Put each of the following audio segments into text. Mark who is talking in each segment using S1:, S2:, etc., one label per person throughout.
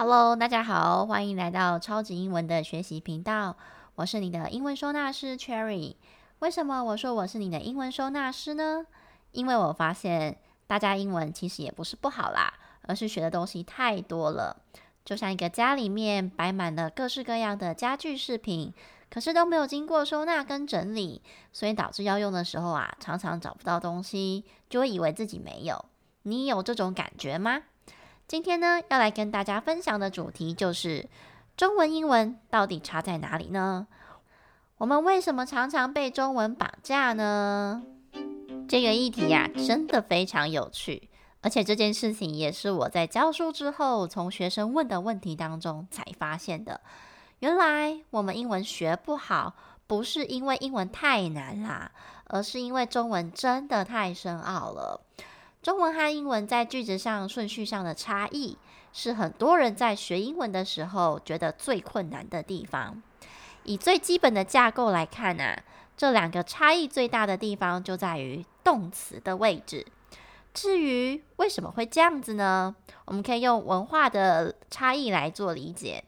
S1: Hello，大家好，欢迎来到超级英文的学习频道。我是你的英文收纳师 Cherry。为什么我说我是你的英文收纳师呢？因为我发现大家英文其实也不是不好啦，而是学的东西太多了。就像一个家里面摆满了各式各样的家具饰品，可是都没有经过收纳跟整理，所以导致要用的时候啊，常常找不到东西，就会以为自己没有。你有这种感觉吗？今天呢，要来跟大家分享的主题就是中文、英文到底差在哪里呢？我们为什么常常被中文绑架呢？这个议题呀，真的非常有趣，而且这件事情也是我在教书之后，从学生问的问题当中才发现的。原来我们英文学不好，不是因为英文太难啦，而是因为中文真的太深奥了。中文和英文在句子上顺序上的差异，是很多人在学英文的时候觉得最困难的地方。以最基本的架构来看啊，这两个差异最大的地方就在于动词的位置。至于为什么会这样子呢？我们可以用文化的差异来做理解。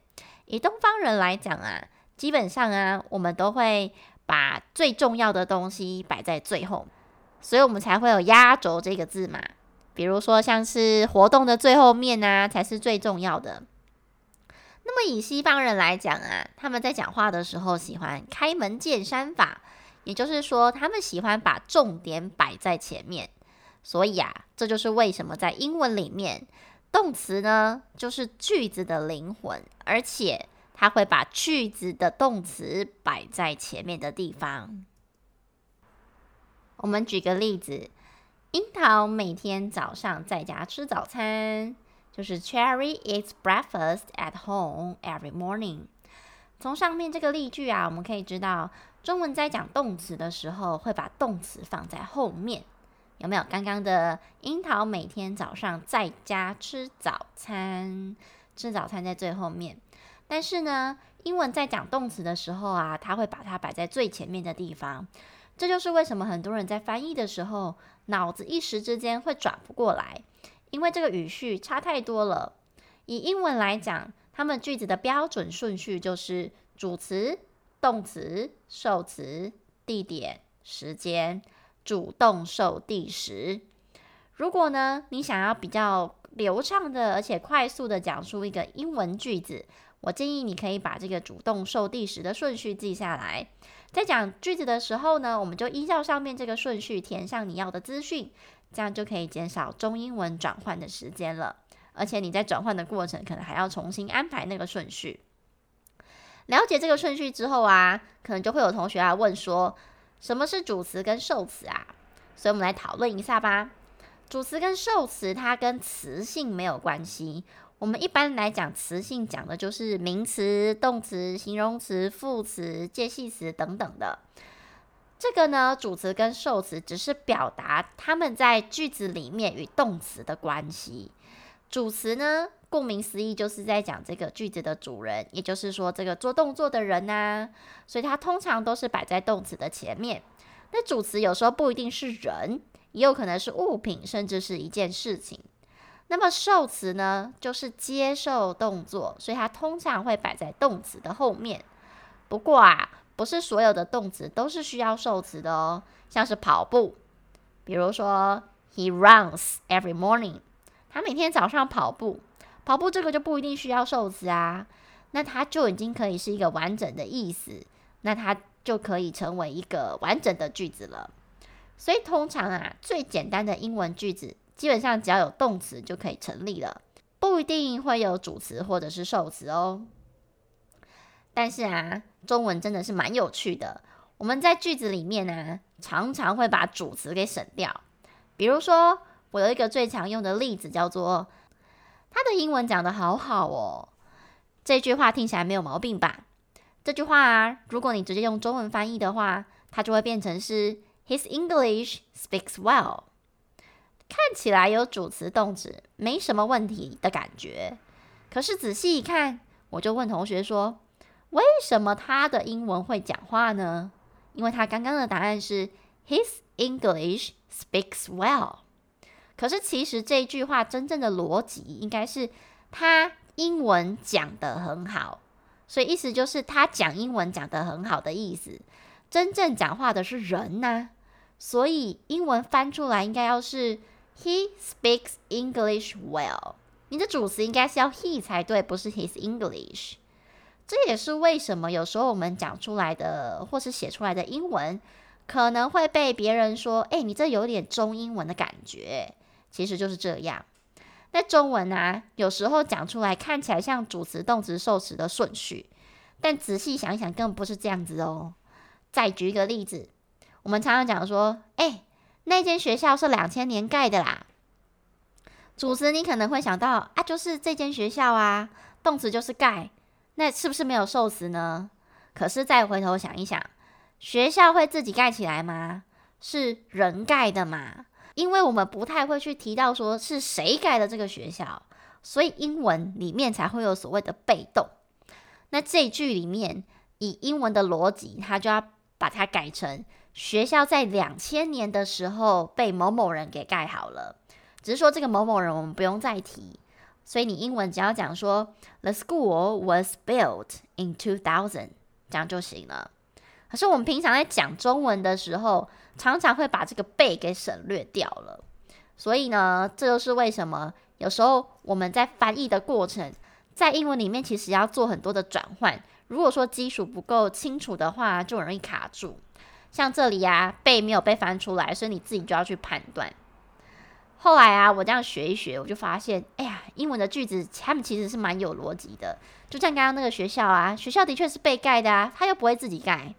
S1: 以东方人来讲啊，基本上啊，我们都会把最重要的东西摆在最后。所以我们才会有压轴这个字嘛，比如说像是活动的最后面啊，才是最重要的。那么以西方人来讲啊，他们在讲话的时候喜欢开门见山法，也就是说他们喜欢把重点摆在前面。所以啊，这就是为什么在英文里面，动词呢就是句子的灵魂，而且它会把句子的动词摆在前面的地方。我们举个例子，樱桃每天早上在家吃早餐，就是 Cherry eats breakfast at home every morning。从上面这个例句啊，我们可以知道，中文在讲动词的时候会把动词放在后面，有没有？刚刚的樱桃每天早上在家吃早餐，吃早餐在最后面。但是呢，英文在讲动词的时候啊，它会把它摆在最前面的地方。这就是为什么很多人在翻译的时候，脑子一时之间会转不过来，因为这个语序差太多了。以英文来讲，他们句子的标准顺序就是主词、动词、受词、地点、时间，主动受第时。如果呢，你想要比较流畅的，而且快速的讲出一个英文句子，我建议你可以把这个主动受第时的顺序记下来。在讲句子的时候呢，我们就依照上面这个顺序填上你要的资讯，这样就可以减少中英文转换的时间了。而且你在转换的过程，可能还要重新安排那个顺序。了解这个顺序之后啊，可能就会有同学来问说，什么是主词跟受词啊？所以我们来讨论一下吧。主词跟受词，它跟词性没有关系。我们一般来讲，词性讲的就是名词、动词、形容词、副词、介系词等等的。这个呢，主词跟受词只是表达他们在句子里面与动词的关系。主词呢，顾名思义，就是在讲这个句子的主人，也就是说这个做动作的人呐。所以它通常都是摆在动词的前面。那主词有时候不一定是人，也有可能是物品，甚至是一件事情。那么受词呢，就是接受动作，所以它通常会摆在动词的后面。不过啊，不是所有的动词都是需要受词的哦。像是跑步，比如说 He runs every morning，他每天早上跑步。跑步这个就不一定需要受词啊，那它就已经可以是一个完整的意思，那它就可以成为一个完整的句子了。所以通常啊，最简单的英文句子。基本上只要有动词就可以成立了，不一定会有主词或者是受词哦。但是啊，中文真的是蛮有趣的。我们在句子里面呢、常常会把主词给省掉。比如说，我有一个最常用的例子，叫做“他的英文讲得好好哦”。这句话听起来没有毛病吧？这句话啊，如果你直接用中文翻译的话，它就会变成是 “His English speaks well”。看起来有主词动词，没什么问题的感觉。可是仔细一看，我就问同学说：“为什么他的英文会讲话呢？”因为他刚刚的答案是 “His English speaks well”。可是其实这句话真正的逻辑应该是他英文讲得很好，所以意思就是他讲英文讲得很好的意思。真正讲话的是人呐、所以英文翻出来应该要是 He speaks English well。你的主词应该是要 he 才对，不是 his English。这也是为什么有时候我们讲出来的或是写出来的英文，可能会被别人说：“哎，你这有点中英文的感觉。”其实就是这样。那中文啊，有时候讲出来看起来像主词、动词、受词的顺序，但仔细想想，根本不是这样子哦。再举一个例子，我们常常讲说：“哎，那间学校是两千年盖的啦。”主词你可能会想到啊，就是这间学校啊，动词就是盖，那是不是没有受词呢？可是再回头想一想，学校会自己盖起来吗？是人盖的嘛？因为我们不太会去提到说是谁盖的这个学校，所以英文里面才会有所谓的被动。那这句里面以英文的逻辑，它就要把它改成学校在两千年的时候被某某人给盖好了。只是说这个某某人我们不用再提，所以你英文只要讲说 The school was built in two thousand，这样就行了。可是我们平常在讲中文的时候，常常会把这个被给省略掉了。所以呢，这就是为什么有时候我们在翻译的过程，在英文里面其实要做很多的转换。如果说基础不够清楚的话，就容易卡住。像这里呀，背没有被翻出来，所以你自己就要去判断。后来啊，我这样学一学，我就发现，哎呀，英文的句子他们其实是蛮有逻辑的。就像刚刚那个学校啊，学校的确是被盖的啊，他又不会自己盖。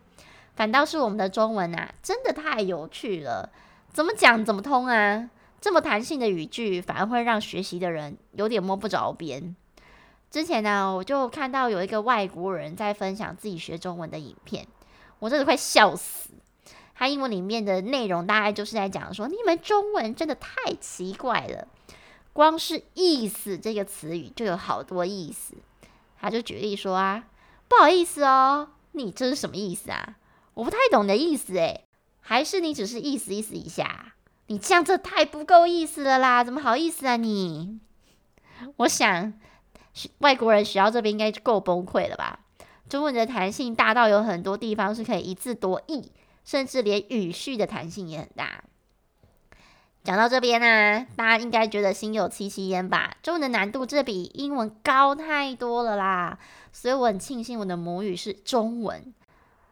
S1: 反倒是我们的中文啊，真的太有趣了，怎么讲怎么通啊！这么弹性的语句，反而会让学习的人有点摸不着边。之前呢，我就看到有一个外国人在分享自己学中文的影片，我真的快笑死。他英文里面的内容大概就是在讲说，你们中文真的太奇怪了，光是意思这个词语就有好多意思。他就举例说啊，不好意思哦，你这是什么意思啊？我不太懂你的意思诶，还是你只是意思意思一下？你这样这太不够意思了啦，怎么好意思啊你？我想外国人学到这边应该就够崩溃了吧？中文的弹性大到有很多地方是可以一字多义。甚至连语序的弹性也很大。讲到这边呢、大家应该觉得心有戚戚焉吧？中文的难度这比英文高太多了啦，所以我很庆幸我的母语是中文。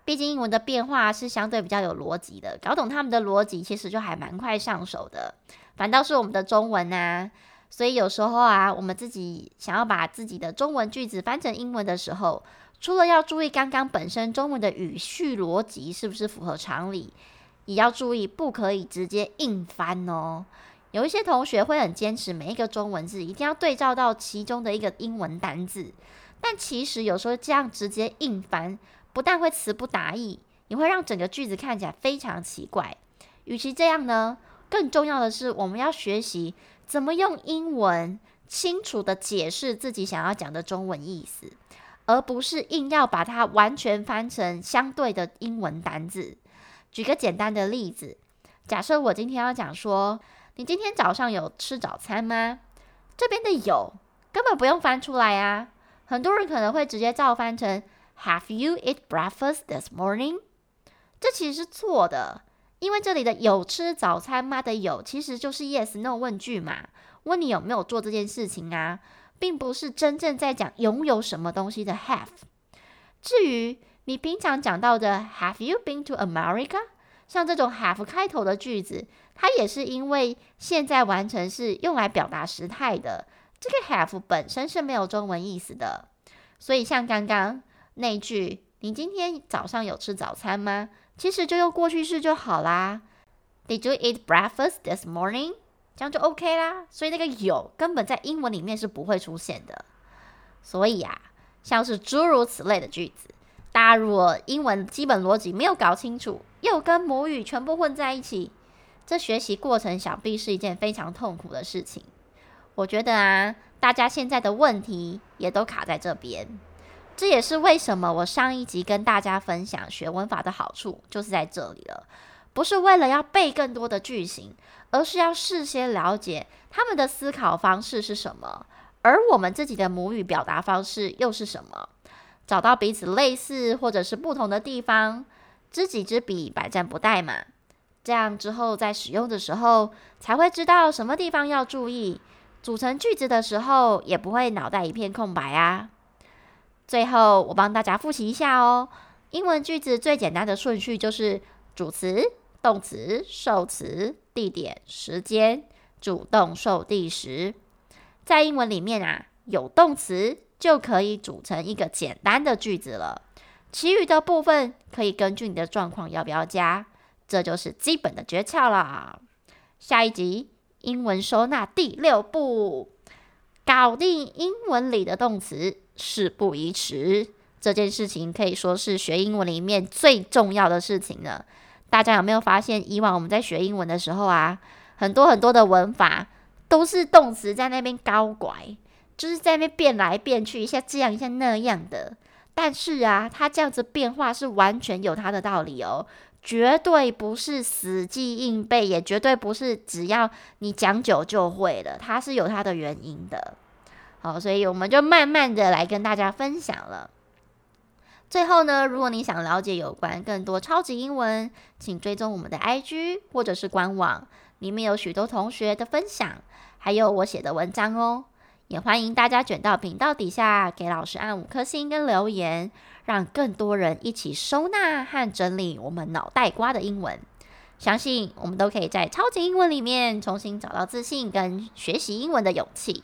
S1: 毕竟英文的变化是相对比较有逻辑的，搞懂他们的逻辑其实就还蛮快上手的。反倒是我们的中文啊，所以有时候啊，我们自己想要把自己的中文句子翻成英文的时候，除了要注意刚刚本身中文的语序逻辑是不是符合常理，也要注意不可以直接硬翻哦。有一些同学会很坚持每一个中文字一定要对照到其中的一个英文单字，但其实有时候这样直接硬翻，不但会词不达意，也会让整个句子看起来非常奇怪。与其这样呢，更重要的是我们要学习怎么用英文清楚地解释自己想要讲的中文意思。而不是硬要把它完全翻成相对的英文单字。举个简单的例子，假设我今天要讲说，你今天早上有吃早餐吗？这边的有根本不用翻出来啊。很多人可能会直接照翻成 Have you eat breakfast this morning？这其实是错的，因为这里的有吃早餐吗的有其实就是 yes no 问句嘛，问你有没有做这件事情啊。并不是真正在讲拥有什么东西的 have。至于你平常讲到的 Have you been to America？像这种 have 开头的句子，它也是因为现在完成是用来表达时态的。这个 have 本身是没有中文意思的，所以像刚刚那句“你今天早上有吃早餐吗？”其实就用过去式就好啦。Did you eat breakfast this morning？这样就 OK 啦，所以那个有根本在英文里面是不会出现的。所以啊，像是诸如此类的句子，大家如果英文基本逻辑没有搞清楚，又跟母语全部混在一起，这学习过程想必是一件非常痛苦的事情。我觉得啊，大家现在的问题也都卡在这边。这也是为什么我上一集跟大家分享学文法的好处，就是在这里了。不是为了要背更多的句型，而是要事先了解他们的思考方式是什么，而我们自己的母语表达方式又是什么？找到彼此类似或者是不同的地方，知己知彼，百战不殆嘛。这样之后在使用的时候，才会知道什么地方要注意，组成句子的时候也不会脑袋一片空白啊。最后，我帮大家复习一下哦。英文句子最简单的顺序就是主词、动词、受词、地点、时间，主动受地时。在英文里面啊，有动词就可以组成一个简单的句子了。其余的部分可以根据你的状况要不要加，这就是基本的诀窍啦。下一集英文收纳第六步，搞定英文里的动词，事不宜迟。这件事情可以说是学英文里面最重要的事情了。大家有没有发现，以往我们在学英文的时候啊，很多很多的文法都是动词在那边搞拐，就是在那边变来变去，一下这样一下那样的。但是啊，它这样子变化是完全有它的道理哦，绝对不是死记硬背，也绝对不是只要你讲久就会了，它是有它的原因的。好，所以我们就慢慢的来跟大家分享了。最后呢，如果你想了解有关更多超级英文，请追踪我们的 IG 或者是官网，里面有许多同学的分享，还有我写的文章哦。也欢迎大家卷到频道底下给老师按五颗星跟留言，让更多人一起收纳和整理我们脑袋瓜的英文。相信我们都可以在超级英文里面重新找到自信跟学习英文的勇气。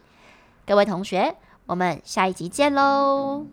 S1: 各位同学，我们下一集见喽！